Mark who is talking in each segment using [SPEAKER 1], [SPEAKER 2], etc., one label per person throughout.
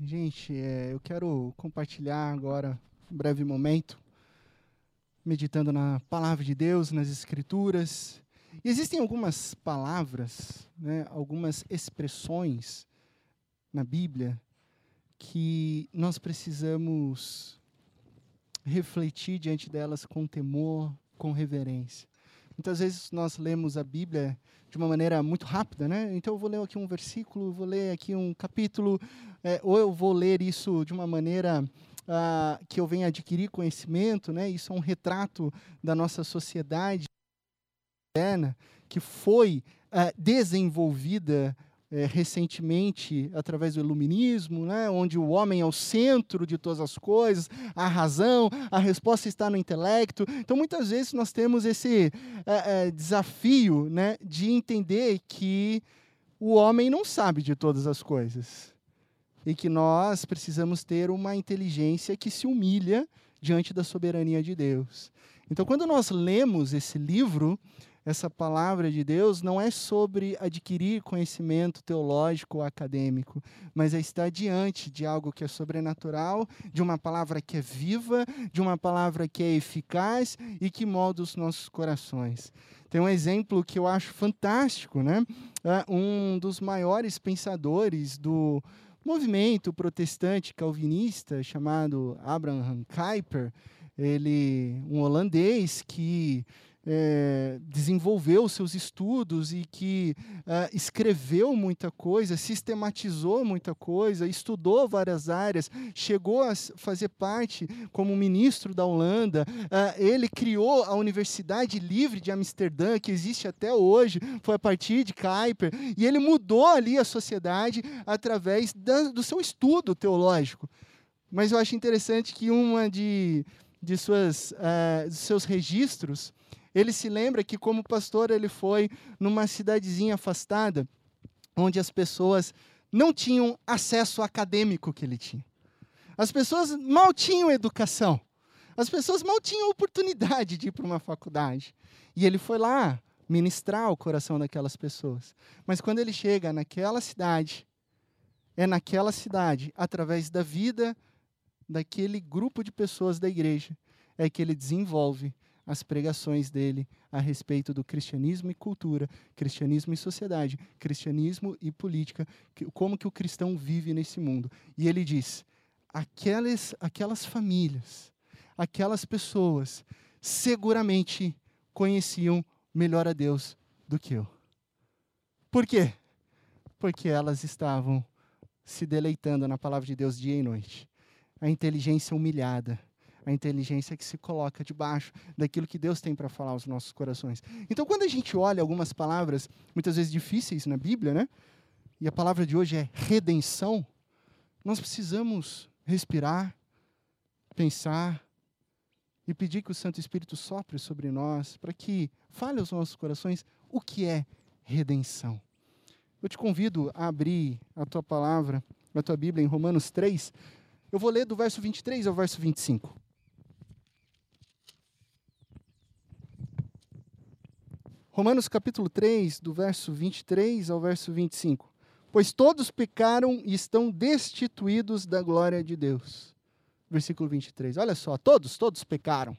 [SPEAKER 1] Gente, é, eu quero compartilhar agora um breve momento, meditando na palavra de Deus, nas Escrituras. E existem algumas palavras, né, algumas expressões na Bíblia que nós precisamos refletir diante delas com temor, com reverência. Muitas vezes nós lemos a Bíblia de uma maneira muito rápida, né? Então eu vou ler aqui um versículo, vou ler aqui um capítulo, é, ou eu vou ler isso de uma maneira ah, que eu venha adquirir conhecimento, né? Isso é um retrato da nossa sociedade moderna que foi ah, desenvolvida é, recentemente através do iluminismo, né, onde o homem é o centro de todas as coisas, a razão, a resposta está no intelecto. Então, muitas vezes nós temos esse é, é, desafio né, de entender que o homem não sabe de todas as coisas e que nós precisamos ter uma inteligência que se humilha diante da soberania de Deus. Então, quando nós lemos esse livro, essa palavra de Deus não é sobre adquirir conhecimento teológico ou acadêmico, mas é estar diante de algo que é sobrenatural, de uma palavra que é viva, de uma palavra que é eficaz e que molda os nossos corações. Tem um exemplo que eu acho fantástico, né? É um dos maiores pensadores do movimento protestante calvinista chamado Abraham Kuyper, ele um holandês que é, desenvolveu seus estudos e que é, escreveu muita coisa, sistematizou muita coisa, estudou várias áreas, chegou a fazer parte como ministro da Holanda. É, ele criou a Universidade Livre de Amsterdã, que existe até hoje, foi a partir de Kuyper, e ele mudou ali a sociedade através da, do seu estudo teológico. Mas eu acho interessante que uma de, de suas, uh, seus registros ele se lembra que, como pastor, ele foi numa cidadezinha afastada, onde as pessoas não tinham acesso acadêmico que ele tinha. As pessoas mal tinham educação. As pessoas mal tinham oportunidade de ir para uma faculdade. E ele foi lá ministrar o coração daquelas pessoas. Mas quando ele chega naquela cidade, é naquela cidade, através da vida daquele grupo de pessoas da igreja, é que ele desenvolve as pregações dele a respeito do cristianismo e cultura, cristianismo e sociedade, cristianismo e política, como que o cristão vive nesse mundo. E ele diz: aquelas, aquelas famílias, aquelas pessoas, seguramente conheciam melhor a Deus do que eu. Por quê? Porque elas estavam se deleitando na palavra de Deus dia e noite. A inteligência humilhada a inteligência que se coloca debaixo daquilo que Deus tem para falar aos nossos corações. Então, quando a gente olha algumas palavras, muitas vezes difíceis na Bíblia, né? E a palavra de hoje é redenção, nós precisamos respirar, pensar e pedir que o Santo Espírito sopre sobre nós, para que fale aos nossos corações o que é redenção. Eu te convido a abrir a tua palavra, a tua Bíblia em Romanos 3. Eu vou ler do verso 23 ao verso 25. Romanos capítulo 3, do verso 23 ao verso 25. Pois todos pecaram e estão destituídos da glória de Deus. Versículo 23. Olha só, todos, todos pecaram.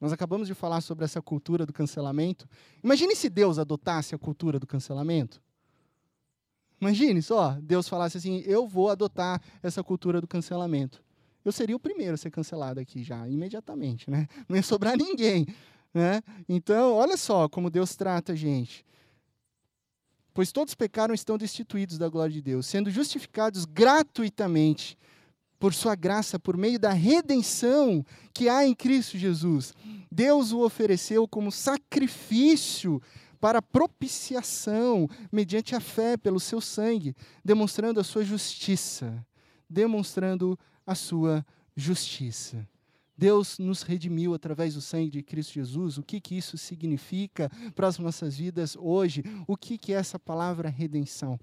[SPEAKER 1] Nós acabamos de falar sobre essa cultura do cancelamento. Imagine se Deus adotasse a cultura do cancelamento. Imagine só, Deus falasse assim: eu vou adotar essa cultura do cancelamento. Eu seria o primeiro a ser cancelado aqui já, imediatamente, né? Não ia sobrar ninguém. Né? Então, olha só como Deus trata a gente. Pois todos pecaram e estão destituídos da glória de Deus, sendo justificados gratuitamente por sua graça, por meio da redenção que há em Cristo Jesus. Deus o ofereceu como sacrifício para propiciação, mediante a fé pelo seu sangue, demonstrando a sua justiça, demonstrando a sua justiça. Deus nos redimiu através do sangue de Cristo Jesus. O que, que isso significa para as nossas vidas hoje? O que, que é essa palavra redenção?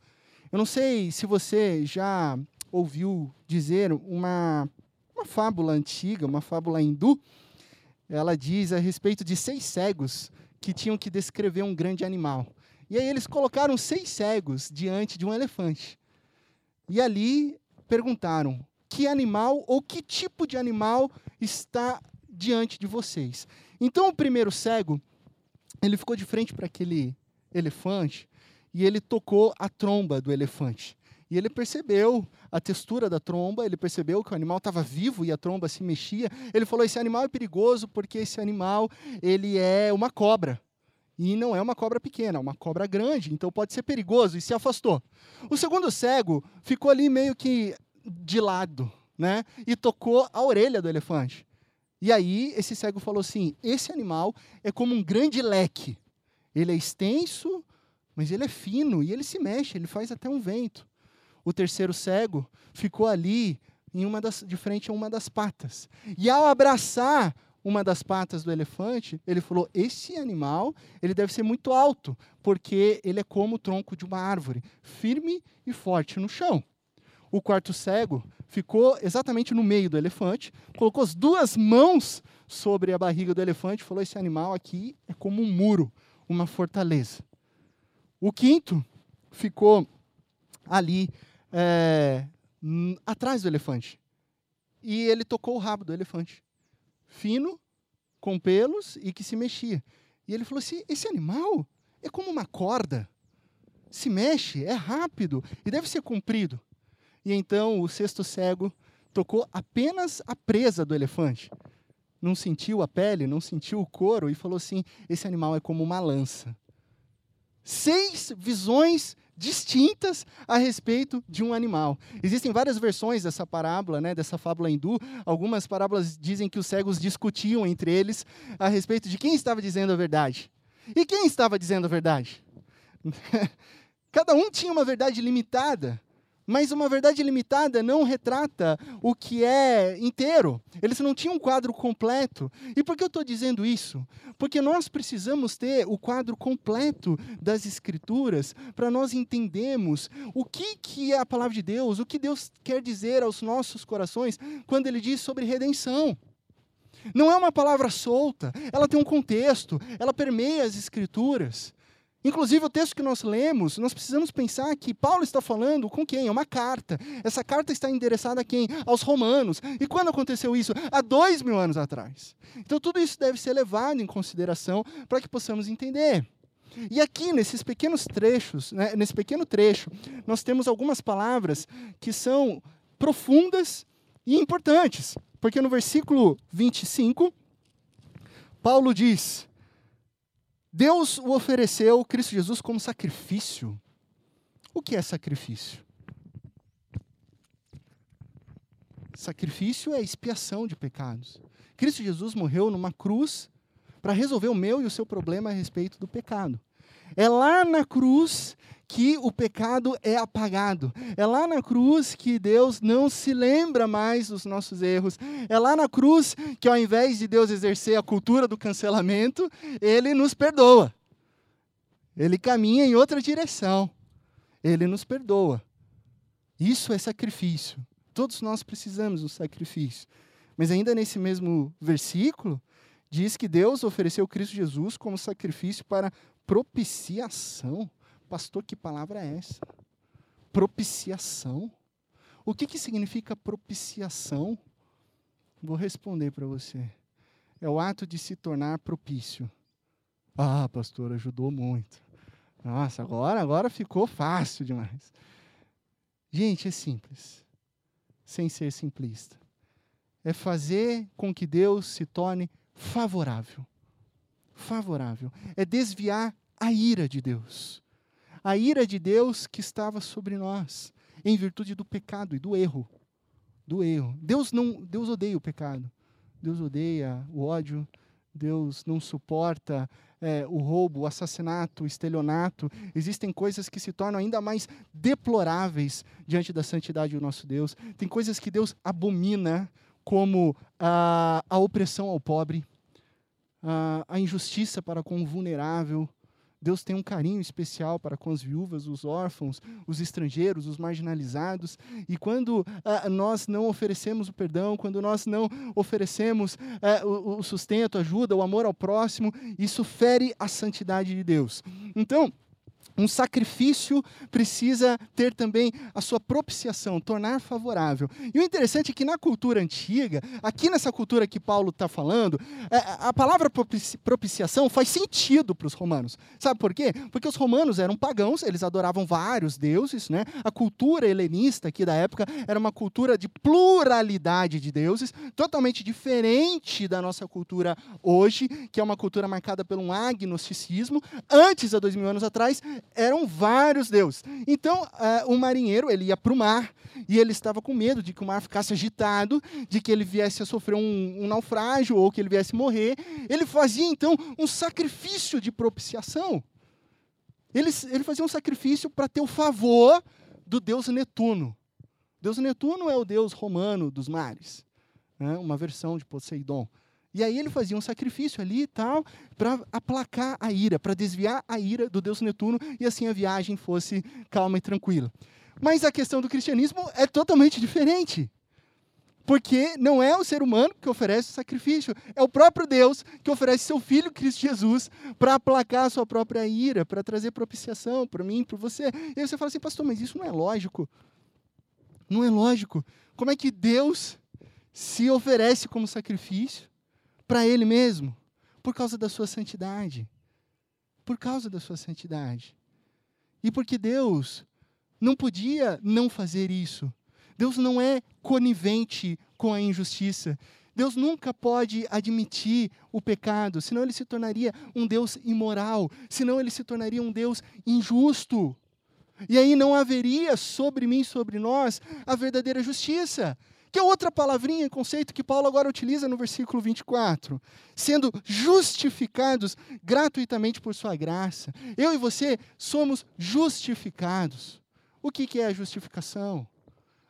[SPEAKER 1] Eu não sei se você já ouviu dizer uma, uma fábula antiga, uma fábula hindu. Ela diz a respeito de seis cegos que tinham que descrever um grande animal. E aí eles colocaram seis cegos diante de um elefante. E ali perguntaram: que animal ou que tipo de animal está diante de vocês? Então o primeiro cego, ele ficou de frente para aquele elefante e ele tocou a tromba do elefante. E ele percebeu a textura da tromba, ele percebeu que o animal estava vivo e a tromba se mexia. Ele falou: esse animal é perigoso porque esse animal ele é uma cobra. E não é uma cobra pequena, é uma cobra grande, então pode ser perigoso, e se afastou. O segundo cego ficou ali meio que de lado, né? E tocou a orelha do elefante. E aí esse cego falou assim: esse animal é como um grande leque. Ele é extenso, mas ele é fino e ele se mexe, ele faz até um vento. O terceiro cego ficou ali em uma das, de frente a uma das patas. E ao abraçar uma das patas do elefante, ele falou: esse animal ele deve ser muito alto, porque ele é como o tronco de uma árvore, firme e forte no chão. O quarto cego ficou exatamente no meio do elefante, colocou as duas mãos sobre a barriga do elefante e falou: Esse animal aqui é como um muro, uma fortaleza. O quinto ficou ali é, atrás do elefante. E ele tocou o rabo do elefante. Fino, com pelos e que se mexia. E ele falou assim: Esse animal é como uma corda. Se mexe, é rápido e deve ser comprido. E então o sexto cego tocou apenas a presa do elefante. Não sentiu a pele, não sentiu o couro e falou assim: esse animal é como uma lança. Seis visões distintas a respeito de um animal. Existem várias versões dessa parábola, né, dessa fábula hindu. Algumas parábolas dizem que os cegos discutiam entre eles a respeito de quem estava dizendo a verdade. E quem estava dizendo a verdade? Cada um tinha uma verdade limitada. Mas uma verdade limitada não retrata o que é inteiro. Eles não tinham um quadro completo. E por que eu estou dizendo isso? Porque nós precisamos ter o quadro completo das Escrituras para nós entendermos o que, que é a palavra de Deus, o que Deus quer dizer aos nossos corações quando Ele diz sobre redenção. Não é uma palavra solta, ela tem um contexto, ela permeia as Escrituras. Inclusive, o texto que nós lemos, nós precisamos pensar que Paulo está falando com quem? É uma carta. Essa carta está endereçada a quem? Aos romanos. E quando aconteceu isso? Há dois mil anos atrás. Então, tudo isso deve ser levado em consideração para que possamos entender. E aqui, nesses pequenos trechos, né, nesse pequeno trecho, nós temos algumas palavras que são profundas e importantes. Porque no versículo 25, Paulo diz: Deus o ofereceu, Cristo Jesus, como sacrifício. O que é sacrifício? Sacrifício é expiação de pecados. Cristo Jesus morreu numa cruz para resolver o meu e o seu problema a respeito do pecado. É lá na cruz que o pecado é apagado. É lá na cruz que Deus não se lembra mais dos nossos erros. É lá na cruz que, ao invés de Deus exercer a cultura do cancelamento, ele nos perdoa. Ele caminha em outra direção. Ele nos perdoa. Isso é sacrifício. Todos nós precisamos do sacrifício. Mas ainda nesse mesmo versículo, diz que Deus ofereceu Cristo Jesus como sacrifício para propiciação. Pastor, que palavra é essa? Propiciação? O que, que significa propiciação? Vou responder para você. É o ato de se tornar propício. Ah, pastor, ajudou muito. Nossa, agora, agora ficou fácil demais. Gente, é simples. Sem ser simplista. É fazer com que Deus se torne favorável. Favorável. É desviar a ira de Deus a ira de Deus que estava sobre nós, em virtude do pecado e do erro. Do erro. Deus não, Deus odeia o pecado. Deus odeia o ódio. Deus não suporta é, o roubo, o assassinato, o estelionato. Existem coisas que se tornam ainda mais deploráveis diante da santidade do nosso Deus. Tem coisas que Deus abomina, como a, a opressão ao pobre, a, a injustiça para com o vulnerável, Deus tem um carinho especial para com as viúvas, os órfãos, os estrangeiros, os marginalizados. E quando ah, nós não oferecemos o perdão, quando nós não oferecemos ah, o, o sustento, a ajuda, o amor ao próximo, isso fere a santidade de Deus. Então, Um sacrifício precisa ter também a sua propiciação, tornar favorável. E o interessante é que na cultura antiga, aqui nessa cultura que Paulo está falando, é, a palavra propiciação faz sentido para os romanos. Sabe por quê? Porque os romanos eram pagãos, eles adoravam vários deuses. Né? A cultura helenista aqui da época era uma cultura de pluralidade de deuses, totalmente diferente da nossa cultura hoje, que é uma cultura marcada por um agnosticismo. Antes, há dois mil anos atrás, eram vários deuses. Então, uh, o marinheiro ele ia para o mar e ele estava com medo de que o mar ficasse agitado, de que ele viesse a sofrer um, um naufrágio ou que ele viesse morrer. Ele fazia então um sacrifício de propiciação. Ele, ele fazia um sacrifício para ter o favor do deus Netuno. Deus Netuno é o deus romano dos mares, né? uma versão de Poseidon. E aí ele fazia um sacrifício ali e tal, para aplacar a ira, para desviar a ira do deus Netuno e assim a viagem fosse calma e tranquila. Mas a questão do cristianismo é totalmente diferente. Porque não é o ser humano que oferece o sacrifício, é o próprio Deus que oferece seu filho Cristo Jesus para aplacar a sua própria ira, para trazer propiciação para mim, para você. E aí você fala assim, pastor, mas isso não é lógico. Não é lógico. Como é que Deus se oferece como sacrifício? Para Ele mesmo, por causa da sua santidade. Por causa da sua santidade. E porque Deus não podia não fazer isso. Deus não é conivente com a injustiça. Deus nunca pode admitir o pecado, senão ele se tornaria um Deus imoral, senão ele se tornaria um Deus injusto. E aí não haveria sobre mim, sobre nós, a verdadeira justiça. Que é outra palavrinha, conceito que Paulo agora utiliza no versículo 24. Sendo justificados gratuitamente por sua graça. Eu e você somos justificados. O que, que é a justificação?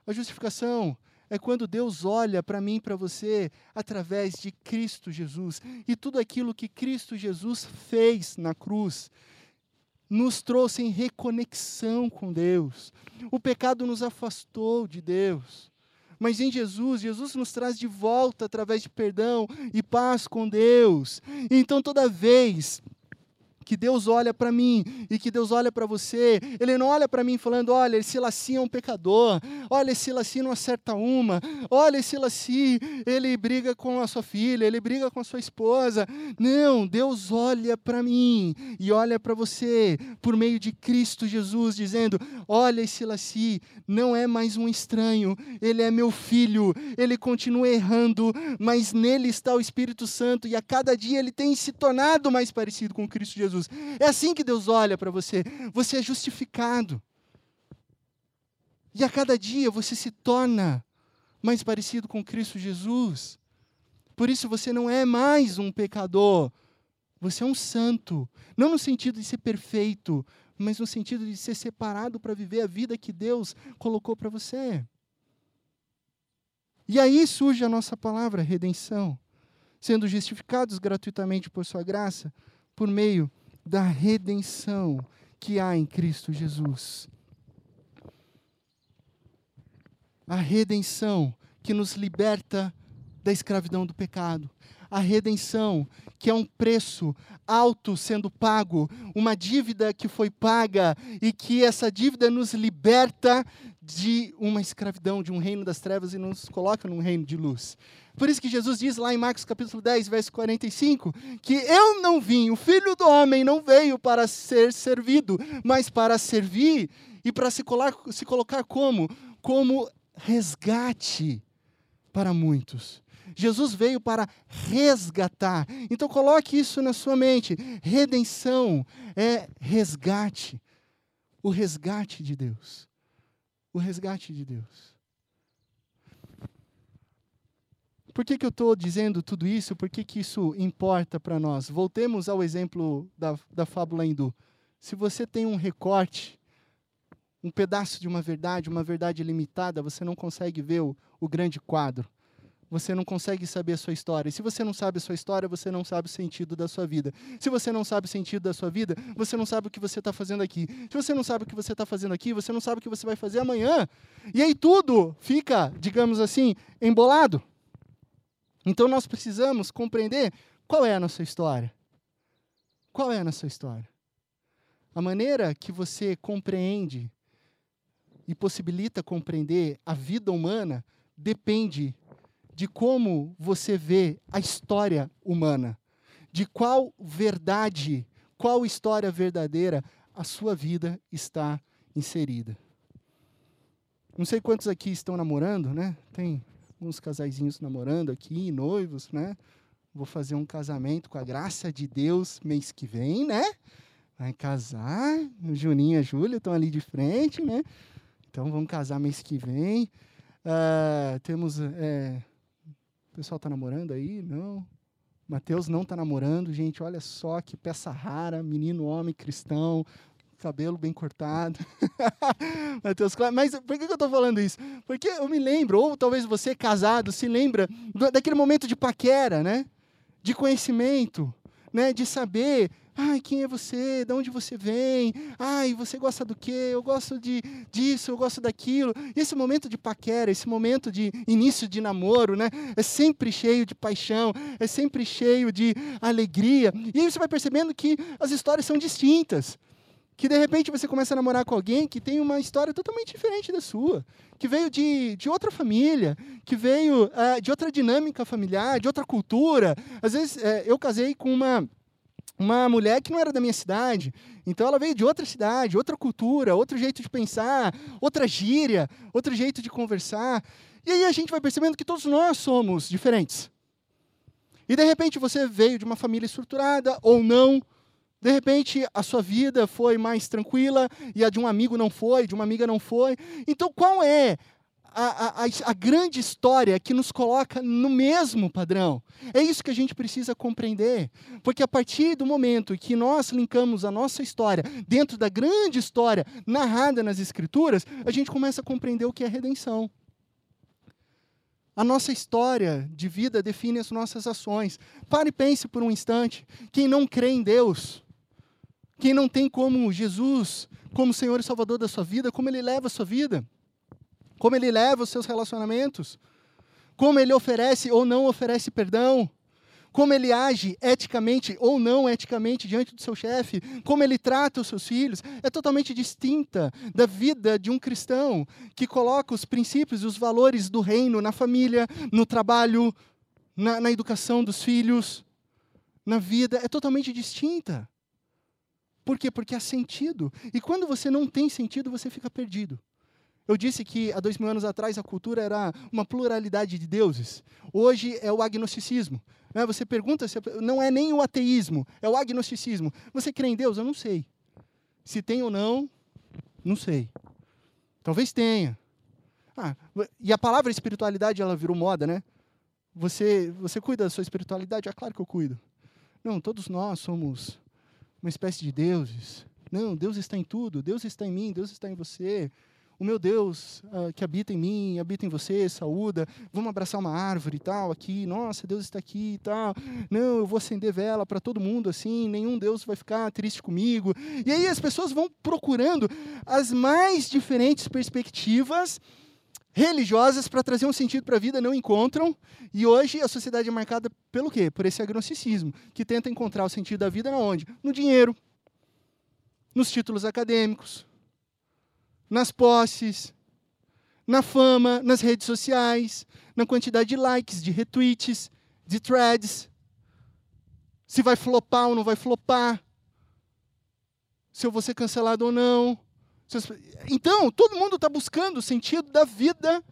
[SPEAKER 1] A justificação é quando Deus olha para mim e para você através de Cristo Jesus. E tudo aquilo que Cristo Jesus fez na cruz nos trouxe em reconexão com Deus. O pecado nos afastou de Deus. Mas em Jesus, Jesus nos traz de volta através de perdão e paz com Deus. Então, toda vez que Deus olha para mim e que Deus olha para você, Ele não olha para mim falando: olha, esse Laci é um pecador, olha, esse Laci não acerta uma, olha, esse Laci, ele briga com a sua filha, ele briga com a sua esposa. Não, Deus olha para mim e olha para você por meio de Cristo Jesus, dizendo: olha, esse Laci não é mais um estranho, ele é meu filho, ele continua errando, mas nele está o Espírito Santo e a cada dia ele tem se tornado mais parecido com Cristo Jesus. Jesus. É assim que Deus olha para você. Você é justificado. E a cada dia você se torna mais parecido com Cristo Jesus. Por isso você não é mais um pecador. Você é um santo. Não no sentido de ser perfeito, mas no sentido de ser separado para viver a vida que Deus colocou para você. E aí surge a nossa palavra redenção, sendo justificados gratuitamente por sua graça, por meio da redenção que há em Cristo Jesus. A redenção que nos liberta da escravidão do pecado. A redenção, que é um preço alto sendo pago, uma dívida que foi paga e que essa dívida nos liberta de uma escravidão, de um reino das trevas e nos coloca num reino de luz. Por isso que Jesus diz lá em Marcos capítulo 10, verso 45, que eu não vim, o filho do homem não veio para ser servido, mas para servir e para se, se colocar como? Como resgate para muitos. Jesus veio para resgatar. Então coloque isso na sua mente. Redenção é resgate. O resgate de Deus. O resgate de Deus. Por que, que eu estou dizendo tudo isso? Por que, que isso importa para nós? Voltemos ao exemplo da, da fábula hindu. Se você tem um recorte, um pedaço de uma verdade, uma verdade limitada, você não consegue ver o, o grande quadro. Você não consegue saber a sua história. E se você não sabe a sua história, você não sabe o sentido da sua vida. Se você não sabe o sentido da sua vida, você não sabe o que você está fazendo aqui. Se você não sabe o que você está fazendo aqui, você não sabe o que você vai fazer amanhã. E aí tudo fica, digamos assim, embolado. Então nós precisamos compreender qual é a nossa história. Qual é a nossa história? A maneira que você compreende e possibilita compreender a vida humana depende de como você vê a história humana, de qual verdade, qual história verdadeira a sua vida está inserida. Não sei quantos aqui estão namorando, né? Tem uns casaizinhos namorando aqui, noivos, né? Vou fazer um casamento com a graça de Deus mês que vem, né? Vai casar, o Juninho e a Júlia estão ali de frente, né? Então vamos casar mês que vem. Uh, temos. É, pessoal está namorando aí? Não. Mateus não está namorando, gente. Olha só que peça rara, menino, homem, cristão, cabelo bem cortado. Mateus, mas por que eu estou falando isso? Porque eu me lembro, ou talvez você casado se lembra daquele momento de paquera, né? De conhecimento, né? De saber Ai, quem é você? De onde você vem? Ai, você gosta do quê? Eu gosto de disso, eu gosto daquilo. E esse momento de paquera, esse momento de início de namoro, né? É sempre cheio de paixão, é sempre cheio de alegria. E aí você vai percebendo que as histórias são distintas. Que de repente você começa a namorar com alguém que tem uma história totalmente diferente da sua, que veio de, de outra família, que veio uh, de outra dinâmica familiar, de outra cultura. Às vezes uh, eu casei com uma uma mulher que não era da minha cidade. Então ela veio de outra cidade, outra cultura, outro jeito de pensar, outra gíria, outro jeito de conversar. E aí a gente vai percebendo que todos nós somos diferentes. E de repente você veio de uma família estruturada ou não. De repente a sua vida foi mais tranquila e a de um amigo não foi, de uma amiga não foi. Então qual é a, a, a, grande história que nos coloca no mesmo padrão. É isso que a gente precisa compreender. Porque a partir do momento que nós linkamos a nossa história dentro da grande história narrada nas Escrituras, a gente começa a compreender o que é redenção. A nossa história de vida define as nossas ações. Pare e pense por um instante. Quem não crê em Deus, quem não tem como Jesus como Senhor e Salvador da sua vida, como Ele leva a sua vida? Como ele leva os seus relacionamentos, como ele oferece ou não oferece perdão, como ele age eticamente ou não eticamente diante do seu chefe, como ele trata os seus filhos, é totalmente distinta da vida de um cristão que coloca os princípios e os valores do reino na família, no trabalho, na, na educação dos filhos, na vida, é totalmente distinta. Por quê? Porque há sentido. E quando você não tem sentido, você fica perdido. Eu disse que há dois mil anos atrás a cultura era uma pluralidade de deuses. Hoje é o agnosticismo. Né? Você pergunta, se não é nem o ateísmo, é o agnosticismo. Você crê em Deus? Eu não sei. Se tem ou não, não sei. Talvez tenha. Ah, e a palavra espiritualidade ela virou moda, né? Você, você cuida da sua espiritualidade? É claro que eu cuido. Não, todos nós somos uma espécie de deuses. Não, Deus está em tudo. Deus está em mim, Deus está em você o meu Deus uh, que habita em mim, habita em você, saúda, vamos abraçar uma árvore e tal, aqui, nossa, Deus está aqui e tal. Não, eu vou acender vela para todo mundo assim, nenhum Deus vai ficar triste comigo. E aí as pessoas vão procurando as mais diferentes perspectivas religiosas para trazer um sentido para a vida, não encontram. E hoje a sociedade é marcada pelo quê? Por esse agnosticismo, que tenta encontrar o sentido da vida na onde? No dinheiro, nos títulos acadêmicos, nas posses, na fama, nas redes sociais, na quantidade de likes, de retweets, de threads, se vai flopar ou não vai flopar, se eu vou ser cancelado ou não. Então, todo mundo está buscando o sentido da vida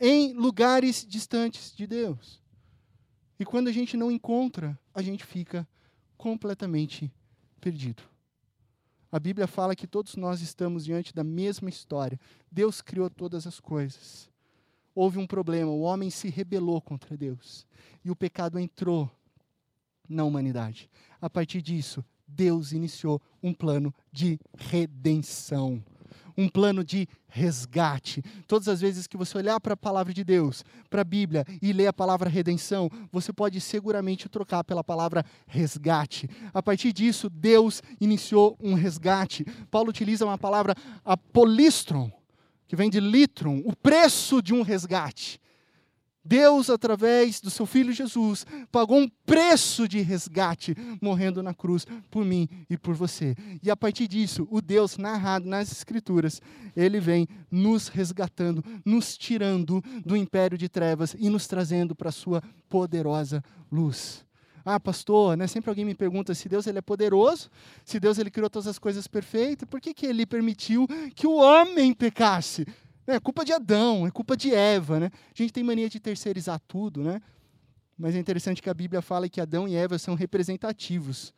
[SPEAKER 1] em lugares distantes de Deus. E quando a gente não encontra, a gente fica completamente perdido. A Bíblia fala que todos nós estamos diante da mesma história. Deus criou todas as coisas. Houve um problema, o homem se rebelou contra Deus. E o pecado entrou na humanidade. A partir disso, Deus iniciou um plano de redenção um plano de resgate. Todas as vezes que você olhar para a palavra de Deus, para a Bíblia e ler a palavra redenção, você pode seguramente trocar pela palavra resgate. A partir disso, Deus iniciou um resgate. Paulo utiliza uma palavra apolistron, que vem de litron, o preço de um resgate. Deus, através do seu filho Jesus, pagou um preço de resgate, morrendo na cruz por mim e por você. E a partir disso, o Deus narrado nas Escrituras, ele vem nos resgatando, nos tirando do império de trevas e nos trazendo para a sua poderosa luz. Ah, pastor, né? sempre alguém me pergunta se Deus ele é poderoso, se Deus ele criou todas as coisas perfeitas, por que, que ele permitiu que o homem pecasse? É culpa de Adão, é culpa de Eva, né? A gente tem mania de terceirizar tudo, né? Mas é interessante que a Bíblia fala que Adão e Eva são representativos.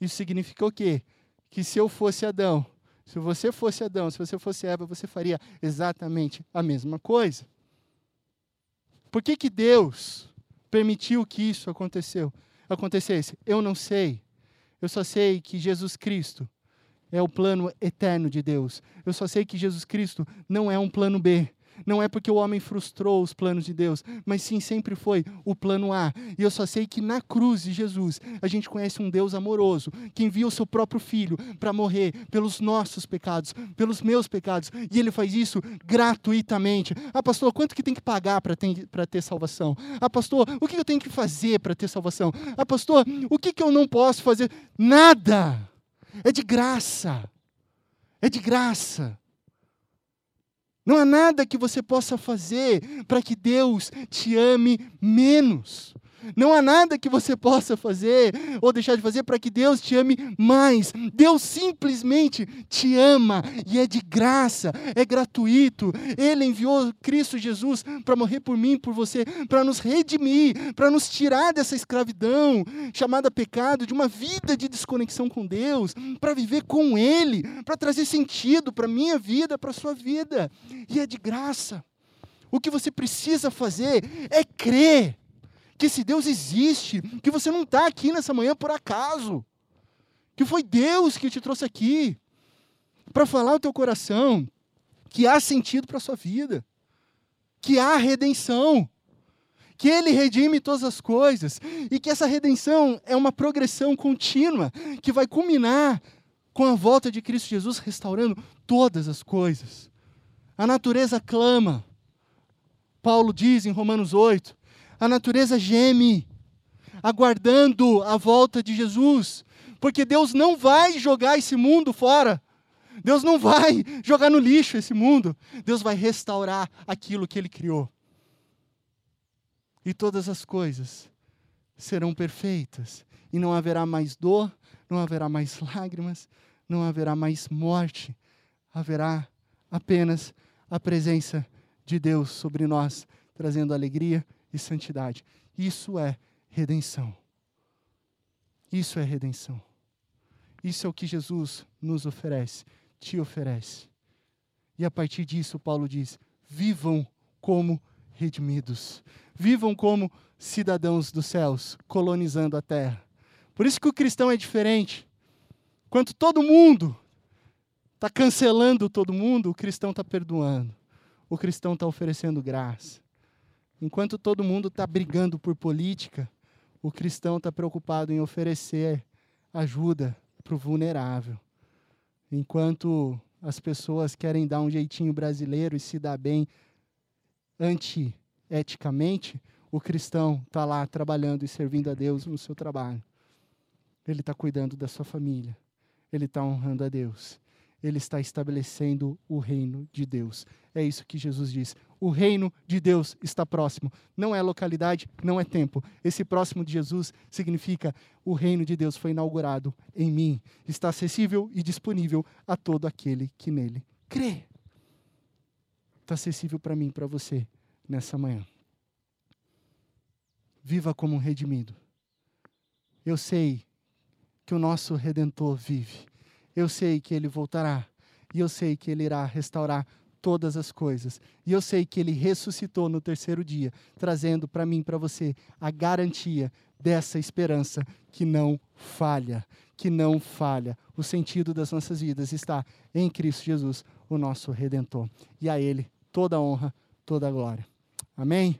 [SPEAKER 1] Isso significa o quê? Que se eu fosse Adão, se você fosse Adão, se você fosse Eva, você faria exatamente a mesma coisa. Por que, que Deus permitiu que isso aconteceu, acontecesse? Eu não sei. Eu só sei que Jesus Cristo é o plano eterno de Deus. Eu só sei que Jesus Cristo não é um plano B. Não é porque o homem frustrou os planos de Deus, mas sim sempre foi o plano A. E eu só sei que na cruz de Jesus a gente conhece um Deus amoroso que envia o seu próprio filho para morrer pelos nossos pecados, pelos meus pecados. E ele faz isso gratuitamente. Ah, pastor, quanto que tem que pagar para ter, ter salvação? Ah, pastor, o que eu tenho que fazer para ter salvação? Ah, pastor, o que, que eu não posso fazer? Nada! É de graça. É de graça. Não há nada que você possa fazer para que Deus te ame menos. Não há nada que você possa fazer ou deixar de fazer para que Deus te ame mais. Deus simplesmente te ama e é de graça, é gratuito. Ele enviou Cristo Jesus para morrer por mim, por você, para nos redimir, para nos tirar dessa escravidão chamada pecado, de uma vida de desconexão com Deus, para viver com Ele, para trazer sentido para minha vida, para sua vida. E é de graça. O que você precisa fazer é crer que esse Deus existe, que você não está aqui nessa manhã por acaso, que foi Deus que te trouxe aqui para falar ao teu coração que há sentido para a sua vida, que há redenção, que Ele redime todas as coisas e que essa redenção é uma progressão contínua que vai culminar com a volta de Cristo Jesus restaurando todas as coisas. A natureza clama. Paulo diz em Romanos 8: a natureza geme, aguardando a volta de Jesus, porque Deus não vai jogar esse mundo fora. Deus não vai jogar no lixo esse mundo. Deus vai restaurar aquilo que ele criou. E todas as coisas serão perfeitas. E não haverá mais dor, não haverá mais lágrimas, não haverá mais morte. Haverá apenas a presença de Deus sobre nós, trazendo alegria e santidade. Isso é redenção. Isso é redenção. Isso é o que Jesus nos oferece, te oferece. E a partir disso, Paulo diz: vivam como redimidos. Vivam como cidadãos dos céus, colonizando a terra. Por isso que o cristão é diferente. Enquanto todo mundo está cancelando todo mundo, o cristão está perdoando. O cristão está oferecendo graça. Enquanto todo mundo está brigando por política, o cristão está preocupado em oferecer ajuda para o vulnerável. Enquanto as pessoas querem dar um jeitinho brasileiro e se dar bem anti-eticamente, o cristão está lá trabalhando e servindo a Deus no seu trabalho. Ele está cuidando da sua família. Ele está honrando a Deus ele está estabelecendo o reino de Deus. É isso que Jesus diz. O reino de Deus está próximo. Não é localidade, não é tempo. Esse próximo de Jesus significa o reino de Deus foi inaugurado em mim. Está acessível e disponível a todo aquele que nele crê. Está acessível para mim para você nessa manhã. Viva como um redimido. Eu sei que o nosso redentor vive eu sei que ele voltará. E eu sei que ele irá restaurar todas as coisas. E eu sei que ele ressuscitou no terceiro dia, trazendo para mim para você a garantia dessa esperança que não falha, que não falha. O sentido das nossas vidas está em Cristo Jesus, o nosso redentor. E a ele toda a honra, toda a glória. Amém.